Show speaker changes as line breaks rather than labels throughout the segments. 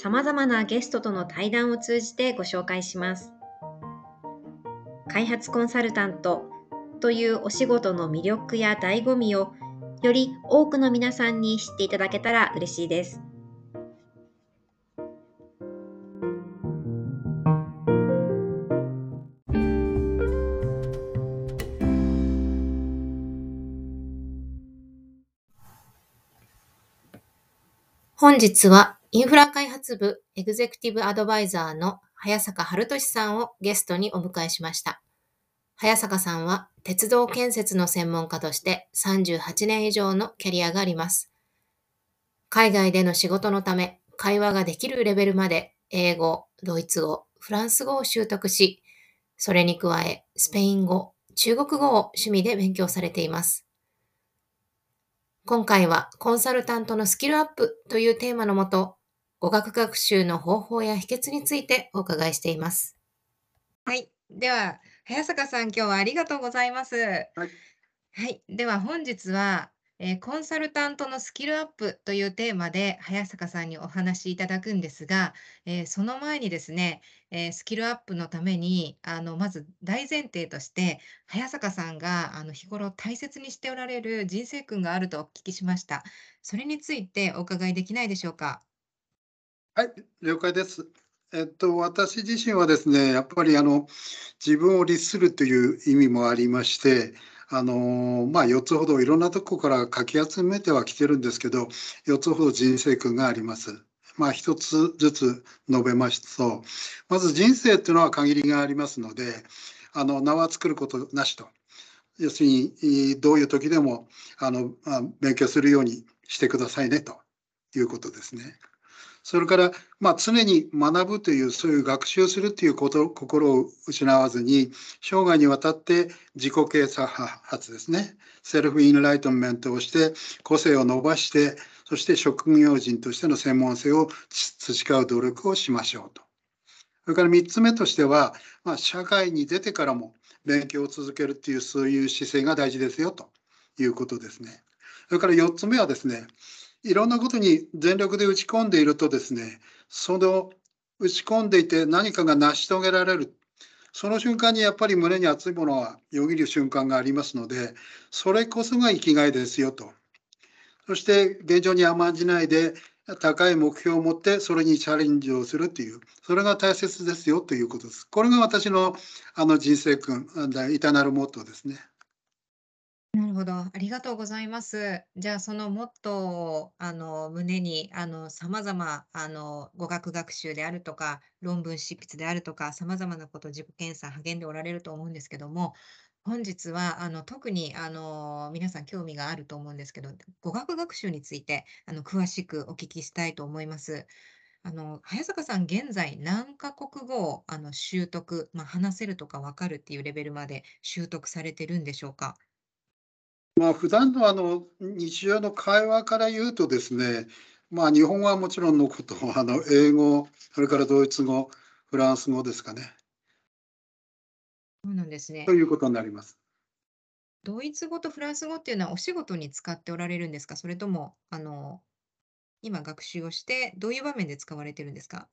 様々なゲストとの対談を通じてご紹介します。開発コンサルタントというお仕事の魅力や醍醐味をより多くの皆さんに知っていただけたら嬉しいです。本日はインフラ開発部エグゼクティブアドバイザーの早坂春俊さんをゲストにお迎えしました。早坂さんは鉄道建設の専門家として38年以上のキャリアがあります。海外での仕事のため会話ができるレベルまで英語、ドイツ語、フランス語を習得し、それに加えスペイン語、中国語を趣味で勉強されています。今回はコンサルタントのスキルアップというテーマのもと、語学学習の方法や秘訣についてお伺いしています。はい。では、早坂さん、今日はありがとうございます。はい。はい。では、本日は、えー、コンサルタントのスキルアップというテーマで早坂さんにお話しいただくんですが、えー、その前にですね、えー、スキルアップのためにあのまず大前提として早坂さんがあの日頃大切にしておられる人生訓があるとお聞きしました。それについてお伺いできないでしょうか？
はい、了解です。えっと、私自身はですね、やっぱりあの自分を律するという意味もありまして、あのまあ、4つほどいろんなとこからかき集めてはきてるんですけど、4つほど人生訓があります。まあ、1つずつ述べますと、まず人生っていうのは限りがありますので、あの名は作ることなしと。要するに、どういう時でもあの勉強するようにしてくださいねということですね。それから、まあ、常に学ぶという、そういう学習するということ心を失わずに、生涯にわたって自己啓発ですね、セルフインライトメントをして、個性を伸ばして、そして職業人としての専門性を培う努力をしましょうと。それから3つ目としては、まあ、社会に出てからも勉強を続けるっていう、そういう姿勢が大事ですよということですね。それから4つ目はですね、いろんなことに全力で打ち込んでいるとですね、その打ち込んでいて何かが成し遂げられる。その瞬間にやっぱり胸に熱いものはよぎる瞬間がありますので、それこそが生きがいですよと。そして現状に甘んじないで高い目標を持ってそれにチャレンジをするという、それが大切ですよということです。これが私のあの人生訓、いたなるモットーですね。
なるほど、ありがとうございます。じゃあ、そのモットーを、あの、胸に、あの、様々、あの、語学学習であるとか、論文執筆であるとか、様々なこと自己検査励んでおられると思うんですけども、本日は、あの、特に、あの、皆さん興味があると思うんですけど、語学学習について、あの、詳しくお聞きしたいと思います。あの、早坂さん、現在何カ国語を、あの、習得、まあ、話せるとか分かるっていうレベルまで習得されてるんでしょうか？
まあ、普段のあの日常の会話から言うとですね、まあ、日本語はもちろんのこと、あの英語、それからドイツ語、フランス語ですかね。
そうなんですね。
ということになります。
ドイツ語とフランス語っていうのはお仕事に使っておられるんですか？それとも、あの、今学習をして、どういう場面で使われてるんですか？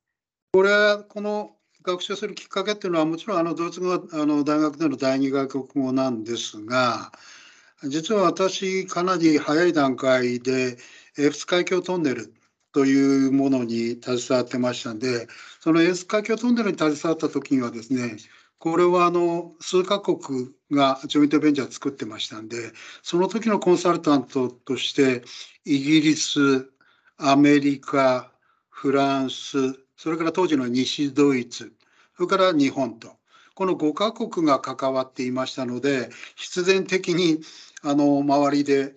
これは、この学習するきっかけっていうのは、もちろんあのドイツ語はあの大学での第二外国語なんですが、実は私、かなり早い段階で、エフス海峡トンネルというものに携わってましたんで、そのエース海峡トンネルに携わった時にはですね、これはあの数カ国がジョイントベンチャー作ってましたんで、その時のコンサルタントとして、イギリス、アメリカ、フランス、それから当時の西ドイツ、それから日本と、この5カ国が関わっていましたので、必然的にあの周りで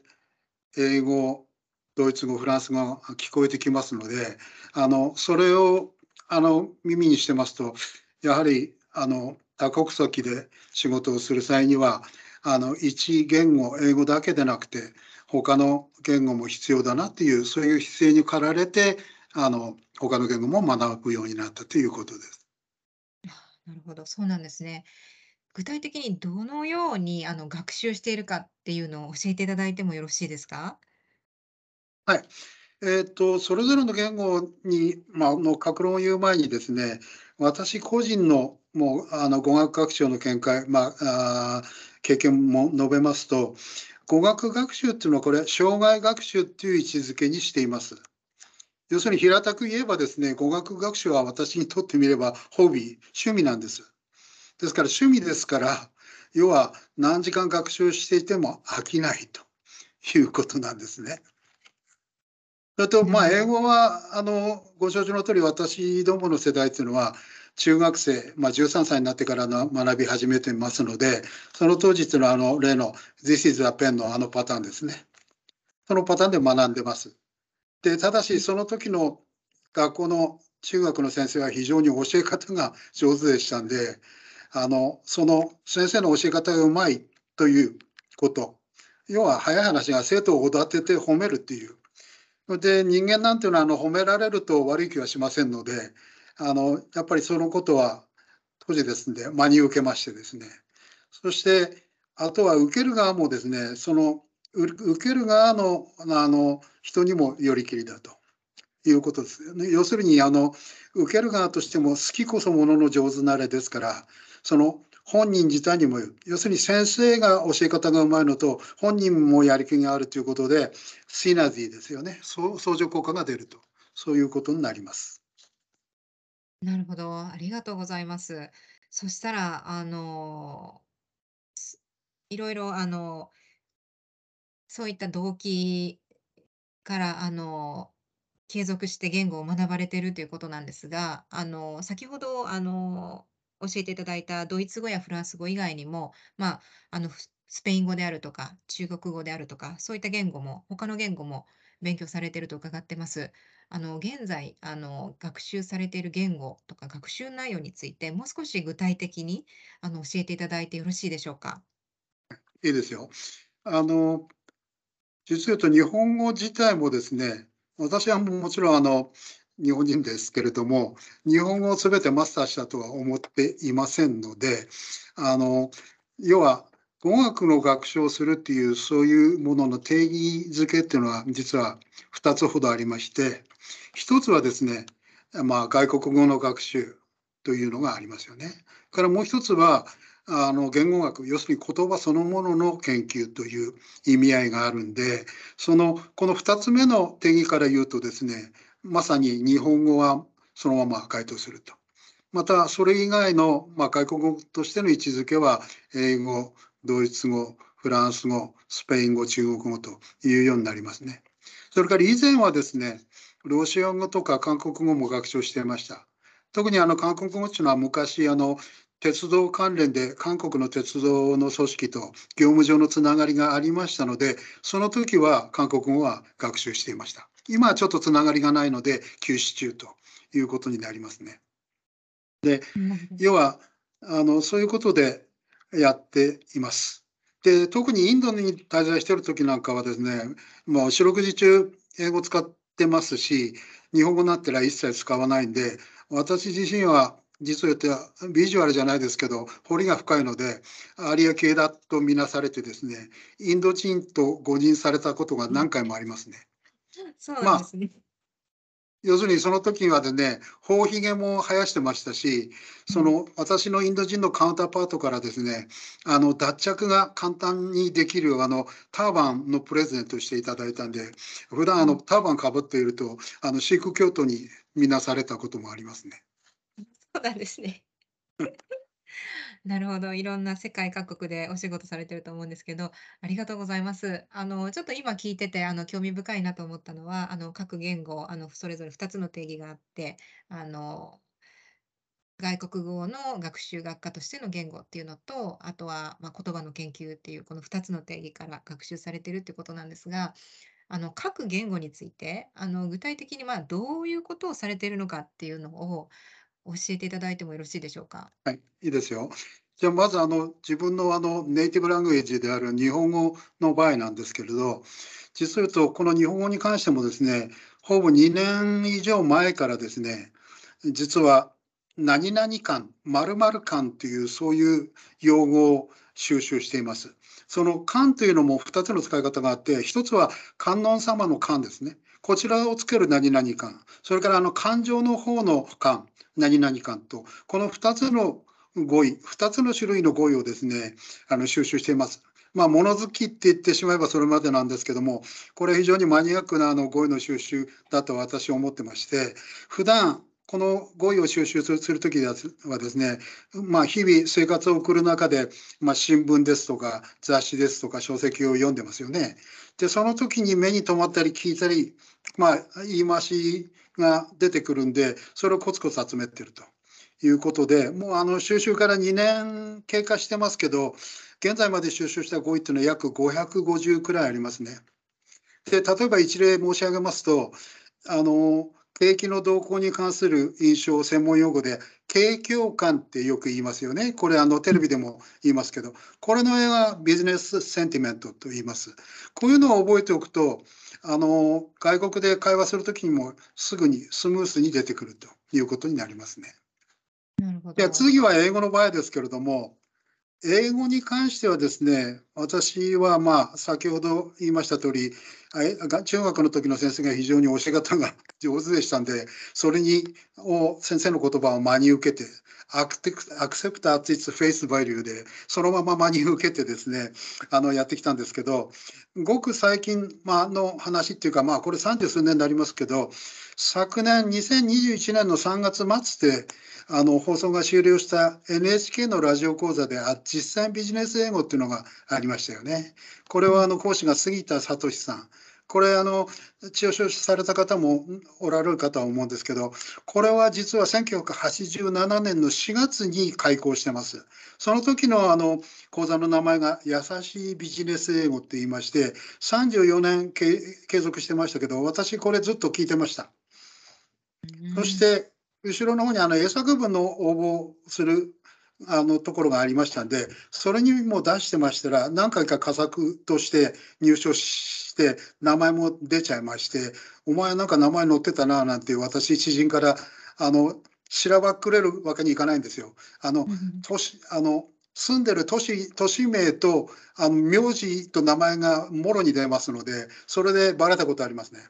英語、ドイツ語、フランス語が聞こえてきますので、あのそれをあの耳にしてますと、やはりあの多国籍で仕事をする際には、あの一言語、英語だけでなくて、他の言語も必要だなっていう、そういう姿勢に駆られて、あの他の言語も学ぶようになったということです。
なるほど、そうなんですね。具体的にどのようにあの学習しているかっていうのを教えていただいてもよろしいですか？
はい。えっと、それぞれの言語に、まあ、の格論を言う前にですね、私個人のもうあの語学学習の見解、まあ、あ経験も述べますと、語学学習っていうのはこれ、障害学習っていう位置づけにしています。要するに平たく言えばですね、語学学習は私にとってみればホビー、趣味なんです。ですから趣味ですから、要は何時間学習していても飽きないということなんですね。それと、まあ、英語は、あの、ご承知の通り、私どもの世代っていうのは、中学生、まあ、13歳になってからの学び始めてますので、その当日のあの例の This is a pen のあのパターンですね。そのパターンで学んでます。で、ただし、その時の学校の中学の先生は非常に教え方が上手でしたんで、あの、その先生の教え方がうまいということ。要は早い話が生徒をおだてて褒めるっていう。で人間なんていうのはあの褒められると悪い気はしませんのであのやっぱりそのことは当時ですんで真に受けましてですねそしてあとは受ける側もですねその受ける側のあの人にもよりきりだということですよね。要するにあの受ける側としても好きこそものの上手なれですからその本人自体にも要するに先生が教え方がうまいのと本人もやる気があるということでシナジーですよね相乗効果が出るとそういうことになります。
なるほど、ありがとうございます。そしたら、あの、いろいろ、あの、そういった動機から、あの、継続して言語を学ばれているということなんですが、あの、先ほど、あの教えていただいたドイツ語やフランス語以外にも、まあ、あの、スペイン語であるとか、中国語であるとか、そういった言語も、他の言語も勉強されていると伺ってます。あの、現在、あの、学習されている言語とか学習内容について、もう少し具体的に、あの、教えていただいてよろしいでしょうか？
いいですよ。あの、実を言うと日本語自体もですね、私はもちろんあの日本人ですけれども、日本語を全てマスターしたとは思っていませんので、あの要は語学の学習をするっていうそういうものの定義づけっていうのは実は2つほどありまして、1つはですね、まあ、外国語の学習というのがありますよね。からもう一つはあの言語学要するに言葉そのものの研究という意味合いがあるんでそのこの2つ目の定義から言うとですねまさに日本語はそのまま回答すると。またそれ以外の、まあ、外国語としての位置づけは英語ドイツ語フランス語スペイン語中国語というようになりますね。それから以前はですねロシア語とか韓国語も学習していました。特にあの韓国語っていうのは昔あの鉄道関連で韓国の鉄道の組織と業務上のつながりがありましたのでその時は韓国語は学習していました。今はちょっとつながりがないので休止中ということになりますね。で要はあのそういうことでやっています。で特にインドに滞在している時なんかはですねもう四六時中英語使ってますし日本語になったら一切使わないんで私自身は実を言ってビジュアルじゃないですけど彫りが深いのでアリア系だと見なされてですねインド人と誤認されたことが何回もありますね。
そうですね。まあ
要するにその時はでね頬ひげも生やしてましたしその私のインド人のカウンターパートからですねあの脱着が簡単にできるあのターバンのプレゼントしていただいたんで普段あのターバンかぶっているとあのシーク教徒に見なされたこともありますね。
そうなんですね。なるほど、いろんな世界各国でお仕事されてると思うんですけど、ありがとうございます。あの、ちょっと今聞いてて、あの、興味深いなと思ったのは、あの、各言語、あの、それぞれ2つの定義があって、あの、外国語の学習学科としての言語っていうのと、あとは、まあ、言葉の研究っていうこの2つの定義から学習されてるってことなんですが、あの、各言語について、あの、具体的に、まあ、どういうことをされてるのかっていうのを教えていただいてもよろしいでしょうか？
はい、いいですよ。じゃあ、まず、あの、自分の、あの、ネイティブラングエージである日本語の場合なんですけれど、実を言うと、この日本語に関してもですね、ほぼ2年以上前からですね、実は何々館、〇〇館というそういう用語を収集しています。その観というのも2つの使い方があって、1つは観音様の観ですね。こちらをつける何々感。それからあの感情の方の感、何々感と、この2つの語彙、2つの種類の語彙をですね、あの収集しています。まあ、物好きって言ってしまえばそれまでなんですけども、これ非常にマニアックなあの語彙の収集だと私は思ってまして、普段この語彙を収集するときはですね、まあ、日々生活を送る中で、まあ、新聞ですとか雑誌ですとか書籍を読んでますよね。で、その時に目に留まったり聞いたり、まあ、言い回しが出てくるんで、それをコツコツ集めてるということで、もうあの収集から2年経過してますけど、現在まで収集した語彙っていうのは約550くらいありますね。で、例えば一例申し上げますと、あの、景気の動向に関する印象を専門用語で、景況感ってよく言いますよね。これあのテレビでも言いますけど、これの絵がビジネスセンティメントと言います。こういうのを覚えておくと、あの外国で会話するときにもすぐにスムースに出てくるということになりますね。
なるほど。
次は英語の場合ですけれども、英語に関してはですね、私はまあ先ほど言いました通り、中学の時の先生が非常に教え方が 上手でしたんで、それにを先生の言葉を真に受けて、アクセプト at its face value で、そのまま 真に受けてですね、あのやってきたんですけど、ごく最近、まあの話っていうか、まあこれ三十数年になりますけど、昨年2021年の3月末で、あの放送が終了した NHK のラジオ講座で実際ビジネス英語っていうのがありましたよね。これはあの講師が杉田聡さん。これあの治療書された方もおられるかとは思うんですけどこれは実は1987年の4月に開講してます。その時のあの講座の名前が優しいビジネス英語って言いまして34年継続してましたけど私これずっと聞いてました。そして後ろの方にあの英作文の応募するあのところがありましたんで、それにも出してましたら、何回か佳作として入賞して、名前も出ちゃいまして、お前なんか名前載ってたななんて私、知人からあのしらばっくれるわけにいかないんですよ。あの、年あの住んでる都市都市名とあの名字と名前がもろに出ますので、それでばれたことありますね。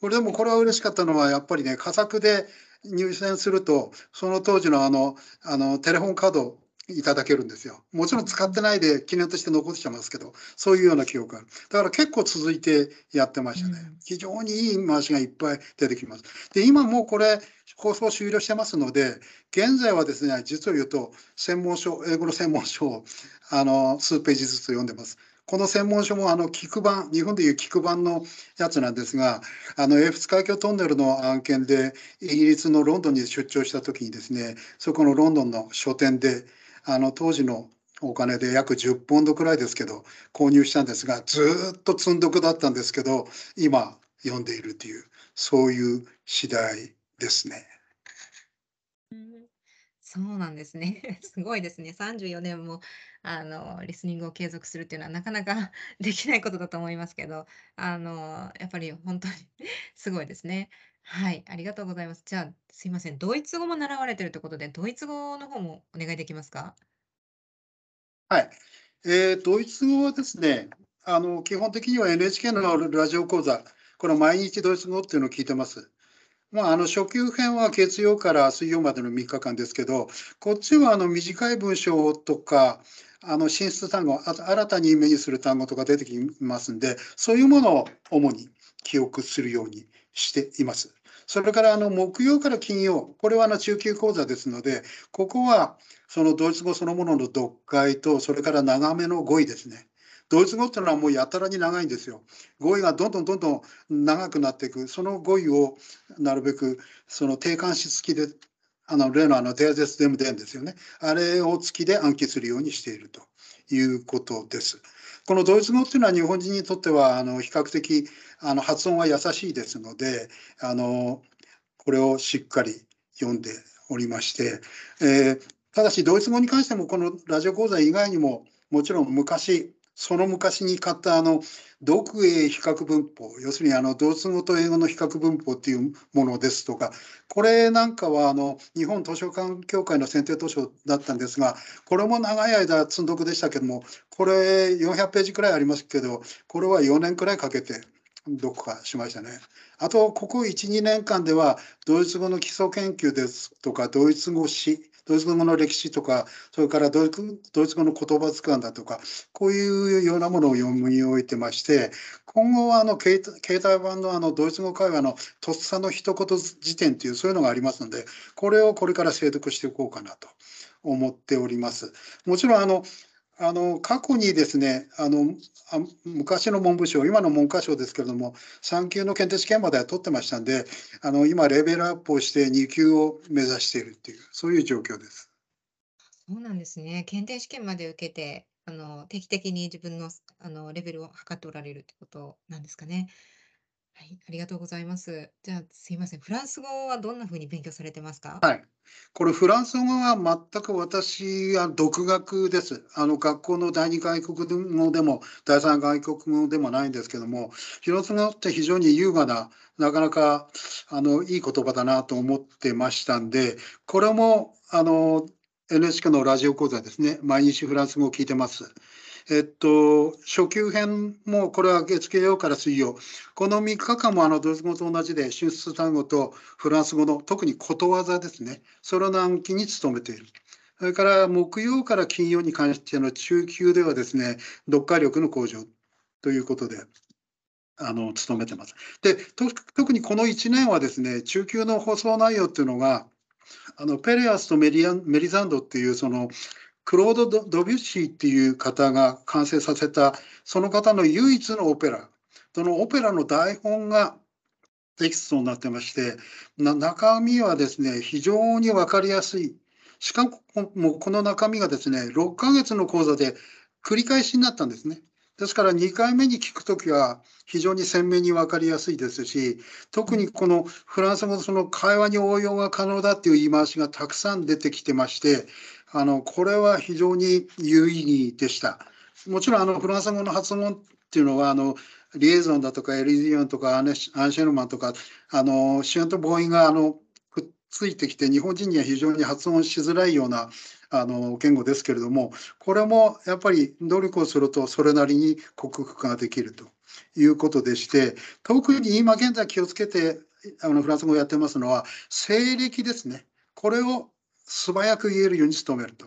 これでもこれは嬉しかったのは、やっぱりね、佳作で入選すると、その当時のあの、あの、テレフォンカードいただけるんですよ。もちろん使ってないで記念として残してますけど、そういうような記憶がある。だから結構続いてやってましたね。非常にいい回しがいっぱい出てきます。で、今もうこれ、放送終了してますので、現在はですね、実を言うと、専門書、英語の専門書を、あの、数ページずつ読んでます。この専門書もあの聞く版、日本でいう聞く版のやつなんですが、あの英仏海峡トンネルの案件で、イギリスのロンドンに出張した時にですね、そこのロンドンの書店で、あの当時のお金で約10ポンドくらいですけど、購入したんですが、ずっと積んどくだったんですけど、今読んでいるという、そういう次第ですね。
そうなんですね。すごいですね。34年もあのリスニングを継続するっていうのはなかなか できないことだと思いますけど、あのやっぱり本当に すごいですね。はい、ありがとうございます。じゃあ、すいません、ドイツ語も習われてるってことで、ドイツ語の方もお願いできますか？
はい。えー、ドイツ語はですね、あの基本的には NHK のラジオ講座、この毎日ドイツ語っていうのを聞いてます。まあ、あの初級編は月曜から水曜までの3日間ですけど、こっちはあの短い文章とか、あの進出単語、あと新たに目にする単語とか出てきますんで、そういうものを主に記憶するようにしています。それからあの木曜から金曜、これはあの中級講座ですので、ここはそのドイツ語そのものの読解と、それから長めの語彙ですね。ドイツ語っていうのはもうやたらに長いんですよ。語彙がどんどんどんどん長くなっていく、その語彙をなるべくその定冠詞付きで、あの例のあのデーゼスデムデンですよね。あれを付きで暗記するようにしているということです。このドイツ語っていうのは日本人にとってはあの比較的あの発音は優しいですので、あのこれをしっかり読んでおりまして、えー、ただしドイツ語に関してもこのラジオ講座以外にももちろん昔その昔に買ったあの読英比較文法要するにあのドイツ語と英語の比較文法っていうものですとかこれなんかはあの日本図書館協会の選定図書だったんですがこれも長い間積んどくでしたけどもこれ400ページくらいありますけどこれは4年くらいかけて読破しましたね。あとここ12年間ではドイツ語の基礎研究ですとかドイツ語詩ドイツ語の歴史とか、それからドイツ語の言葉図鑑だとか、こういうようなものを読み終えてまして、今後はあの携帯版のあのドイツ語会話のとっさの一言辞典というそういうのがありますので、これをこれから精読していこうかなと思っております。もちろんあのあの過去にですねあのあ昔の文部省今の文科省ですけれども3級の検定試験までは取ってましたんであの今レベルアップをして2級を目指しているっていうそういう状況です。
そうなんですね。検定試験まで受けてあの定期的に自分のあのレベルを測っておられるってことなんですかね。はい、ありがとうございます。じゃあ、すいません。フランス語はどんな風に勉強されてますか？
はい。これフランス語は全く私は独学です。あの学校の第二外国語でも第三外国語でもないんですけども、フランス語って非常に優雅な、なかなかあのいい言葉だなと思ってましたんで、これもあの NHK のラジオ講座ですね。毎日フランス語を聞いてます。えっと、初級編もこれは月経用から水曜。この3日間もあのドイツ語と同じで、進出単語とフランス語の特にことわざですね。それの暗記に努めている。それから木曜から金曜に関しての中級ではですね、読解力の向上ということで、あの、努めてます。で、特にこの1年はですね、中級の放送内容っていうのが、あのペレアスとメリアンメリザンドっていうそのクロード・ドビュッシーっていう方が完成させたその方の唯一のオペラそのオペラの台本がテキストになってまして中身はですね非常に分かりやすいしかもこの中身がですね6ヶ月の講座で繰り返しになったんですね。ですから2回目に聞くときは非常に鮮明に分かりやすいですし特にこのフランス語のその会話に応用が可能だっていう言い回しがたくさん出てきてましてあのこれは非常に有意義でした。もちろんあのフランス語の発音っていうのはあのリエゾンだとかエリジオンとかアンシェルマンとかあのシュンと母音があのくっついてきて日本人には非常に発音しづらいようなあの言語ですけれどもこれもやっぱり努力をするとそれなりに克服ができるということでして特に今現在気をつけてあのフランス語をやってますのは西暦ですねこれを素早く言えるように努めると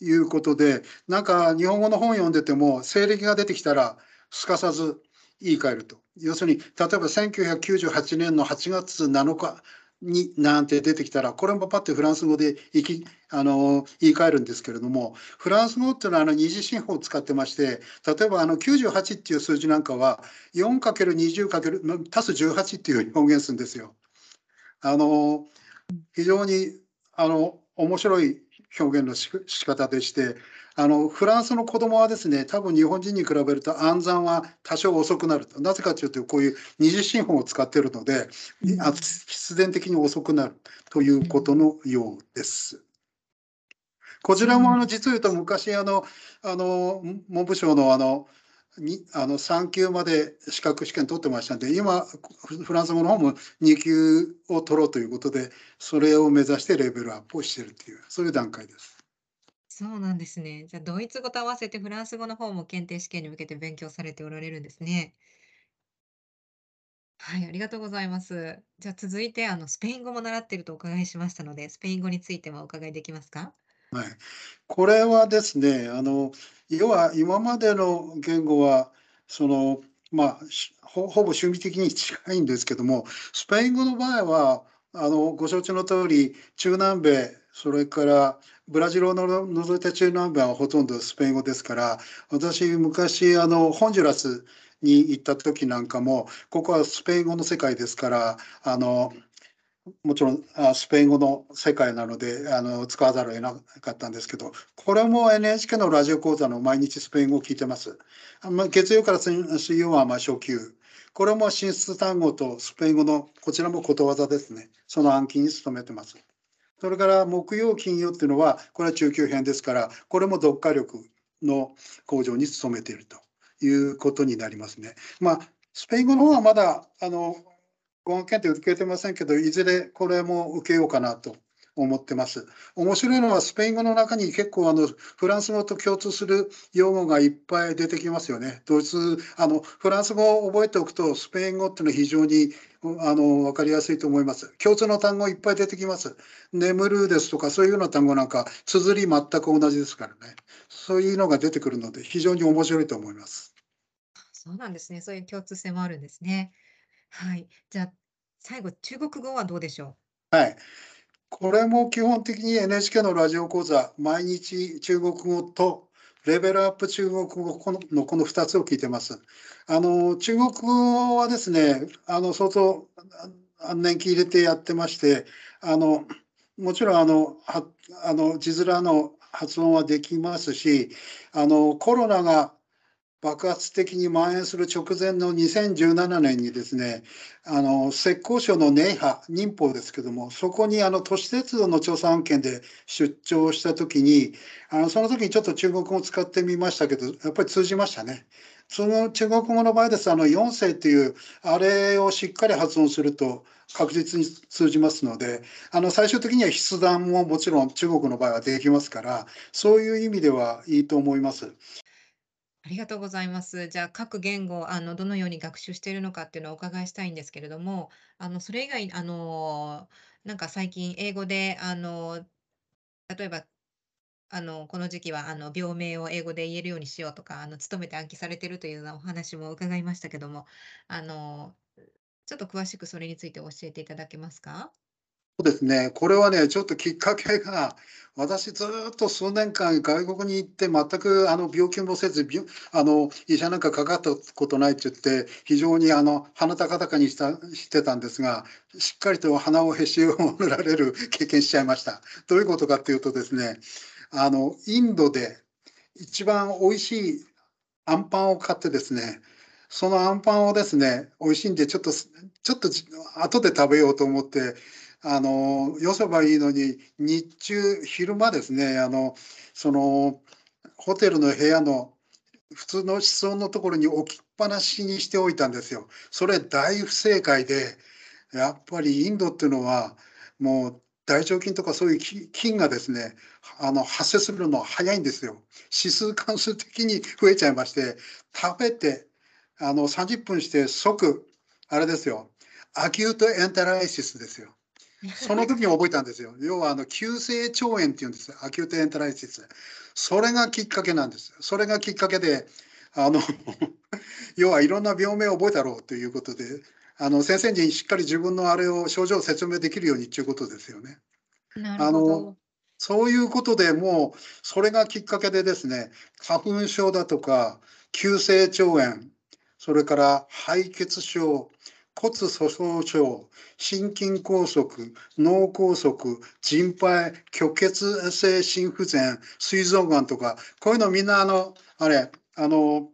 いうことでなんか日本語の本読んでても西暦が出てきたらすかさず言い換えると要するに例えば1998年の8月7日になんて出てきたらこれもパッてフランス語でいきあの言い換えるんですけれどもフランス語っていうのはあの二次進法を使ってまして例えばあの98っていう数字なんかは 4×20× 足す18っていうふうに表現するんですよ。あの非常にあの面白い表現のし仕方でしてあのフランスの子供はですね多分日本人に比べると暗算は多少遅くなるとなぜかというとこういう二次進法を使っているので、うん、必然的に遅くなるということのようです。こちらもあの実を言うと昔あのあの文部省のあのにあの3級まで資格試験取ってましたんで今フランス語の方も2級を取ろうということでそれを目指してレベルアップをしているというそういう段階です。
そうなんですね。じゃあドイツ語と合わせてフランス語の方も検定試験に向けて勉強されておられるんですね。はい、ありがとうございます。じゃあ続いてあのスペイン語も習っているとお伺いしましたので、スペイン語についてもお伺いできますか？
はい、これはですねあの要は今までの言語はそのまあ、ほぼ趣味的に近いんですけども、スペイン語の場合は、あのご承知の通り、中南米、それからブラジルを除いた中南米はほとんどスペイン語ですから、私、昔、あのホンジュラスに行った時なんかも、ここはスペイン語の世界ですから、あのもちろんスペイン語の世界なのであの使わざるを得なかったんですけど、これも NHK のラジオ講座の毎日スペイン語を聞いてます。月曜から水曜はま初級。これも進出単語とスペイン語のこちらもことわざですね。その暗記に努めてます。それから木曜、金曜っていうのは、これは中級編ですから、これも読解力の向上に努めているということになりますね。まあ、スペイン語の方はまだあの語学検定受けてませんけど、いずれこれも受けようかなと思ってます。面白いのはスペイン語の中に結構あのフランス語と共通する用語がいっぱい出てきますよね。ドイツあのフランス語を覚えておくとスペイン語っていうのは非常にあの分かりやすいと思います。共通の単語いっぱい出てきます。眠るですとかそういうような単語なんか綴り全く同じですからね。そういうのが出てくるので非常に面白いと思います。
そうなんですね。そういう共通性もあるんですね。はい。じゃあ、最後、中国語はどうでしょ
う？はい。これも基本的に NHK のラジオ講座、毎日中国語とレベルアップ中国語のこの2つを聞いてます。あの中国語はですね、あの相当年季入れてやってまして、あのもちろんあのはあの字面の発音はできますし、あのコロナが爆発的に蔓延する直前の2017年にですねあの浙江省の寧波寧波ですけどもそこにあの都市鉄道の調査案件で出張した時にあのその時にちょっと中国語を使ってみましたけどやっぱり通じましたね。その中国語の場合ですあの4世っていうあれをしっかり発音すると確実に通じますのであの最終的には筆談ももちろん中国の場合はできますからそういう意味ではいいと思います。
ありがとうございます。じゃあ、各言語、あの、どのように学習しているのかっていうのをお伺いしたいんですけれども、あの、それ以外、あの、なんか最近英語で、あの、例えば、あの、この時期は、あの、病名を英語で言えるようにしようとか、あの、努めて暗記されてるというようなお話も伺いましたけども、あの、ちょっと詳しくそれについて教えていただけますか？
そうですね、これはね、ちょっときっかけが、私ずっと数年間外国に行って全くあの病気もせず、あの医者なんかかかったことないって言って、非常にあの鼻高々にしたしてたんですが、しっかりと鼻をへしを塗られる経験しちゃいました。どういうことかっていうとですね、あのインドで一番美味しいあんパンを買ってですね、そのあんパンをですね、美味しいんで、ちょっと、ちょっと後で食べようと思って、あのよせばいいのに日中昼間ですねあのそのホテルの部屋の普通の室温のところに置きっぱなしにしておいたんですよ。それ大不正解でやっぱりインドっていうのはもう大腸菌とかそういう菌がですねあの発生するの早いんですよ。指数関数的に増えちゃいまして食べてあの30分して即あれですよ acute enteritis ですよ。その時に覚えたんですよ。要はあの急性腸炎っていうんです acute enteritis。それがきっかけなんです。それがきっかけで、あの 要はいろんな病名を覚えたろうということで、あの先生にしっかり自分のあれを症状を説明できるようにっていうことですよね。
あの
そういうことでもうそれがきっかけでですね花粉症だとか急性腸炎それから敗血症骨粗鬆症、心筋梗塞、脳梗塞、腎肺、虚血性心不全、膵臓がんとか、こういうのみんなあの、あれ、あの、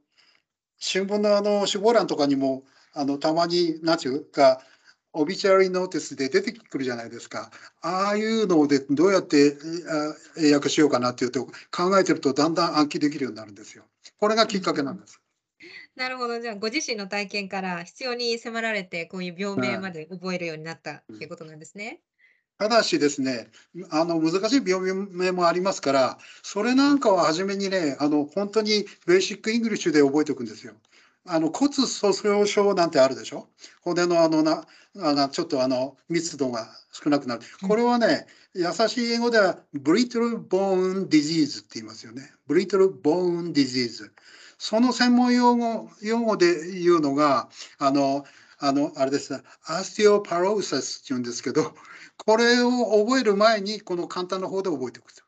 新聞のあの、死亡欄とかにも、あの、たまに、なんていうか、オビチャリーノーティスで出てくるじゃないですか。ああいうのでどうやって英訳しようかなっていうと考えてるとだんだん暗記できるようになるんですよ。これがきっかけなんです。
なるほど、じゃあ、ご自身の体験から必要に迫られて、こういう病名まで覚えるようになったっていうことなんですね。
ただしですね、あの難しい病名もありますから、それなんかは初めにね、あの本当に Basic English で覚えておくんですよ。あの骨粗鬆症なんてあるでしょ？骨のあのなあのちょっとあの密度が少なくなる。これはね、優しい英語では brittle bone disease って言いますよね。 brittle bone disease。その専門用語用語で言うのが、あの、あの、あれですね、アスティオパローサスっていうんですけど、これを覚える前に、この簡単な方で覚えておくと。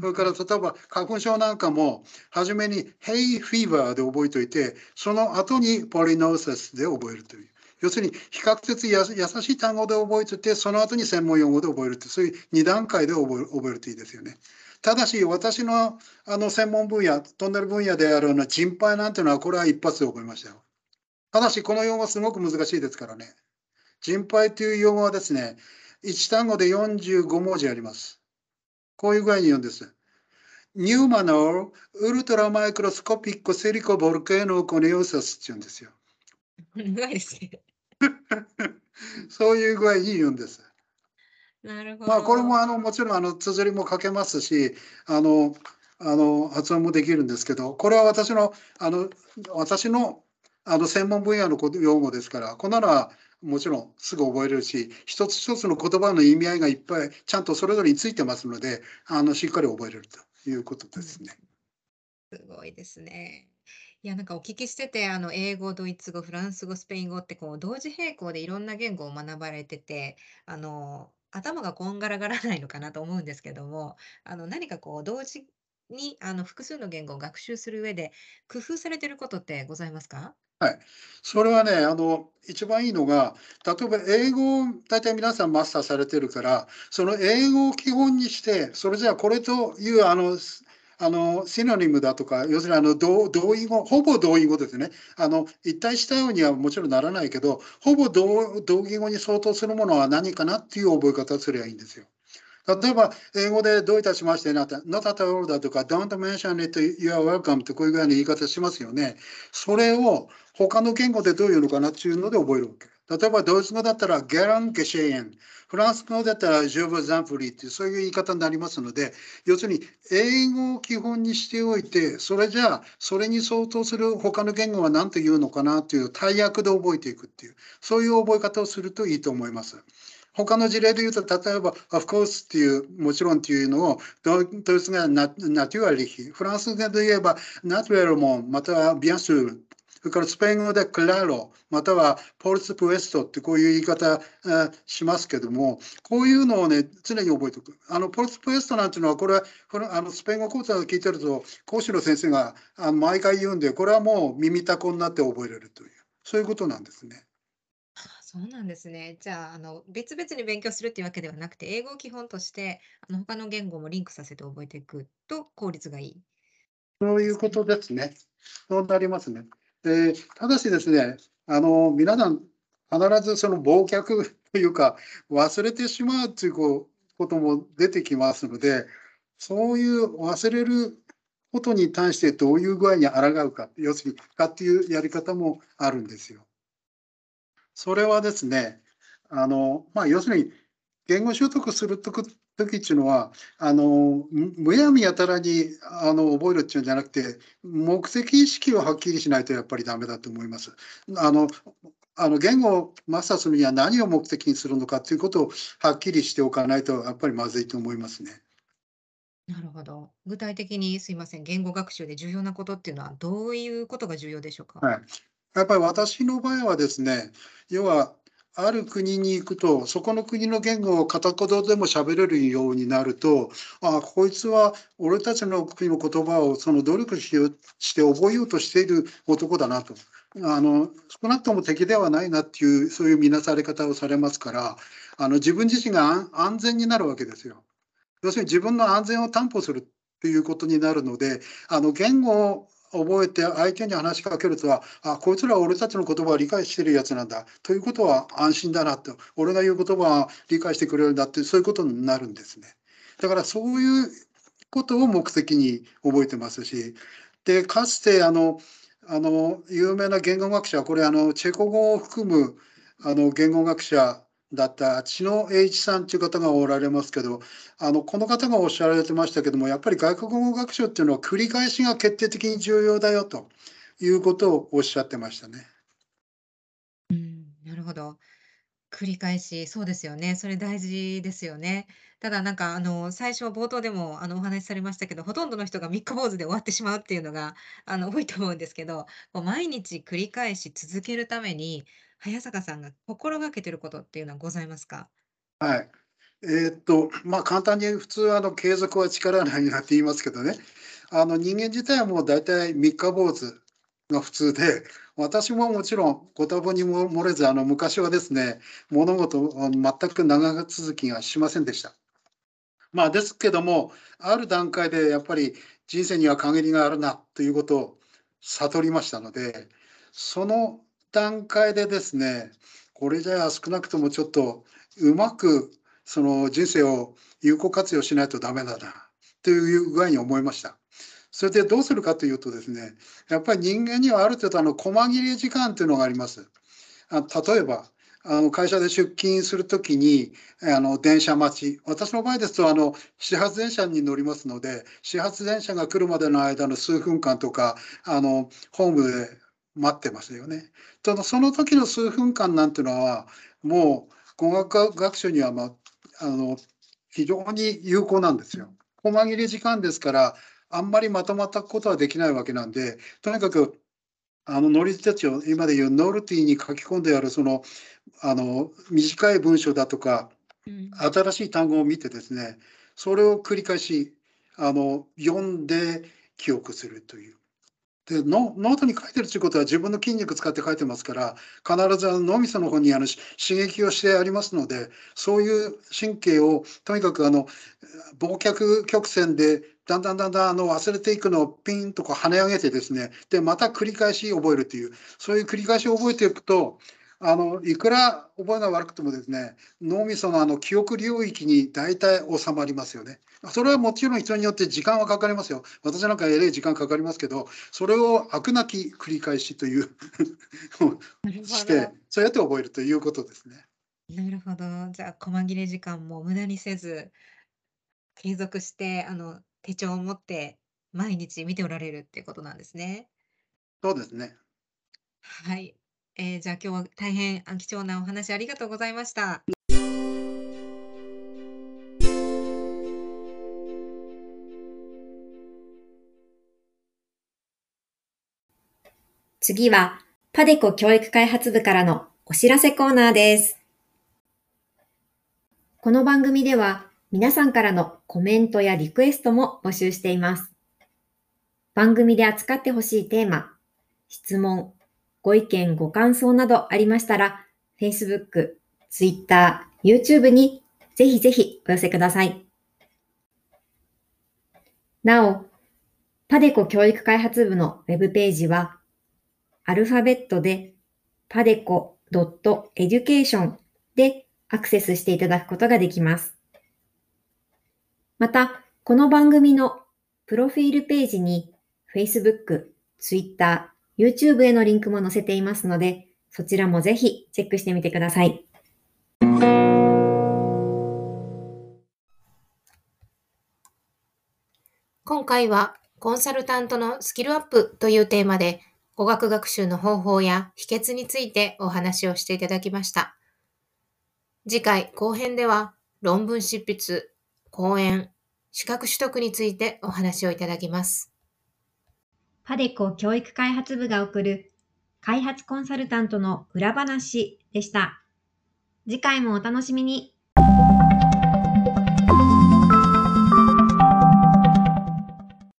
それから例えば花粉症なんかも、初めに Hay fever で覚えておいて、その後に Polynosis で覚えるという。要するに比較的や優しい単語で覚えてて、その後に専門用語で覚えるって、そういう2段階で覚え覚えるといいですよね。ただし、私のあの専門分野、トンネル分野であるような人配なんていうのは、これは一発で覚えましたよ。ただし、この用語すごく難しいですからね。人配という用語はですね、1単語で45文字あります。こういう具合に言うんです。ニューマノウルトラマイクロスコピックセリコボルケーノコネオサスって言うんですよ。
長いですね。
そういう具合に言うんです。
なるほど。
まあこれもあのもちろんあの綴りも書けますし、あのあの発音もできるんですけど、これは私のあの私のあの専門分野の用語ですから、こんなのはもちろんすぐ覚えれるし、一つ一つの言葉の意味合いがいっぱいちゃんとそれぞれについてますので、あのしっかり覚えれるということですね。
すごいですね。いや、なんかお聞きしてて、あの、英語、ドイツ語、フランス語、スペイン語って、こう、同時並行でいろんな言語を学ばれてて、あの、頭がこんがらがらないのかなと思うんですけども、あの、何かこう、同時に、あの、複数の言語を学習する上で、工夫されてることってございますか？
はい。それはね、あの、一番いいのが、例えば英語を大体皆さんマスターされてるから、その英語を基本にして、それじゃあこれという、あの、あのシノニムだとか、要するにあの同同意語、ほぼ同意語ですね。あの一体したようにはもちろんならないけど、ほぼ同同義語に相当するものは何かなっていう覚え方をすればいいんですよ。例えば、英語でどういたしましてなって、not at all だとか、don't mention it, you are welcome ってこういうぐらいの言い方しますよね。それを他の言語でどういうのかなっていうので覚えるわけ。例えば、ドイツ語だったら、ゲラン・ゲシェエン。フランス語だったら、ジョブ・ザンフリーっていう、そういう言い方になりますので、要するに、英語を基本にしておいて、それじゃあ、それに相当する他の言語は何というのかなという大役で覚えていくっていう、そういう覚え方をするといいと思います。他の事例で言うと、例えば、of course っていう、もちろんっていうのを、ドイツ語はナテュアリヒ、フランス語で言えば、ナトゥエルモン、またはビアンスール、それからスペイン語でクラロ、またはポルスプエストってこういう言い方しますけども、こういうのをね、常に覚えておく。あの、ポルスプエストなんていうのは、これは、このあのスペイン語講座を聞いてると、講師の先生があの毎回言うんで、これはもう耳たこになって覚えれるという、そういうことなんですね。
そうなんですね。じゃあ、あの、別々に勉強するっていうわけではなくて、英語を基本として、あの、他の言語もリンクさせて覚えていくと効率がいい
そういうことですね。そうなりますね。でただしですね、あの皆さん、必ずその忘却 というか、忘れてしまうということも出てきますので、そういう忘れることに対してどういう具合に抗うか、要するにかっていうやり方もあるんですよ。それはですね、あのまあ、要するに言語習得すると時っていうのはあのむやみやたらにあの覚えるっていうんじゃなくて目的意識をはっきりしないとやっぱりダメだと思います。あのあの言語をマスターするには何を目的にするのかということをはっきりしておかないとやっぱりまずいと思いますね。
なるほど。具体的にすいません、言語学習で重要なことっていうのはどういうことが重要でしょうか？
はい。やっぱり私の場合はですね、要はある国に行くと、そこの国の言語を片言でも喋れるようになると、ああこいつは俺たちの国の言葉をその努力しして覚えようとしている男だなと。あの少なくとも敵ではないなっていうそういう見なされ方をされますからあの自分自身が安全になるわけですよ。要するに自分の安全を担保するっていうことになるのであの言語覚えて相手に話しかけるとはあこいつらは俺たちの言葉を理解してるやつなんだ。ということは安心だなと。俺が言う言葉は理解してくれるんだってそういうことになるんですね。だからそういうことを目的に覚えてますし。でかつてあのあの有名な言語学者これあのチェコ語を含むあの言語学者だった知野栄一さんという方がおられますけどあのこの方がおっしゃられてましたけどもやっぱり外国語学習っていうのは繰り返しが決定的に重要だよということをおっしゃってましたね。
うん、なるほど。繰り返し、そうですよね。それ大事ですよね。ただなんかあの、最初冒頭でもあの、お話しされましたけど、ほとんどの人が三日坊主で終わってしまうっていうのが、あの、多いと思うんですけど、こう毎日繰り返し続けるために、早坂さんが心がけてることっていうのはございますか？
はい。えーっと、まあ、簡単に普通あの継続は力なりなんて言いますけどね、あの人間自体はもう大体三日坊主が普通で、私ももちろんご多分にも漏れず、あの昔はですね、物事を全く長続きがしませんでした。まあ、ですけども、ある段階でやっぱり人生には限りがあるなということを悟りましたので、その段階でですね、これじゃあ少なくともちょっとうまくその人生を有効活用しないとダメだなという具合に思いました。それでどうするかというとですね、やっぱり人間にはある程度あの細切れ時間というのがあります。あ例えば、あの会社で出勤するときにあの電車待ち、私の場合ですとあの始発電車に乗りますので、始発電車が来るまでの間の数分間とか、あのホームで待ってますよね。ただその時の数分間なんていうのは、もう語学学習には、まあ、あの非常に有効なんですよ。細切れ時間ですから、あんまりまとまったことはできないわけなんで、とにかくあの能率手帳を今で言うノルティに書き込んであるそのあの短い文章だとか、うん、新しい単語を見てですねそれを繰り返しあの読んで記憶するという。でノートに書いてるということは自分の筋肉使って書いてますから必ずあの脳みその方にあの刺激をしてありますのでそういう神経をとにかくあの忘却曲線でだんだんだんだんあの忘れていくのをピンとこう跳ね上げてですねでまた繰り返し覚えるというそういう繰り返し覚えていくとあのいくら覚えが悪くてもですね脳みそのあの記憶領域に大体収まりますよね。それはもちろん人によって時間はかかりますよ。私なんかえれい時間かかりますけどそれを飽くなき繰り返しというしてそうやって覚えるということですね。
なるほど。じゃあ細切れ時間も無駄にせず継続してあの手帳を持って毎日見ておられるっていうことなんですね。
そうですね。
はい。えー、じゃあ今日は大変貴重なお話ありがとうございました。次は、パデコ教育開発部からのお知らせコーナーです。この番組では、皆さんからのコメントやリクエストも募集しています。番組で扱ってほしいテーマ、質問、ご意見、ご感想などありましたら、Facebook、Twitter、YouTube にぜひぜひお寄せください。なお、パデコ教育開発部のウェブページは、アルファベットで padeco.education でアクセスしていただくことができます。また、この番組のプロフィールページに Facebook、Twitter、YouTube へのリンクも載せていますので、そちらもぜひチェックしてみてください。今回はコンサルタントのスキルアップというテーマで語学学習の方法や秘訣についてお話をしていただきました。次回後編では論文執筆、講演、資格取得についてお話をいただきます。パデコ教育開発部が送る開発コンサルタントの裏話でした。次回もお楽しみに。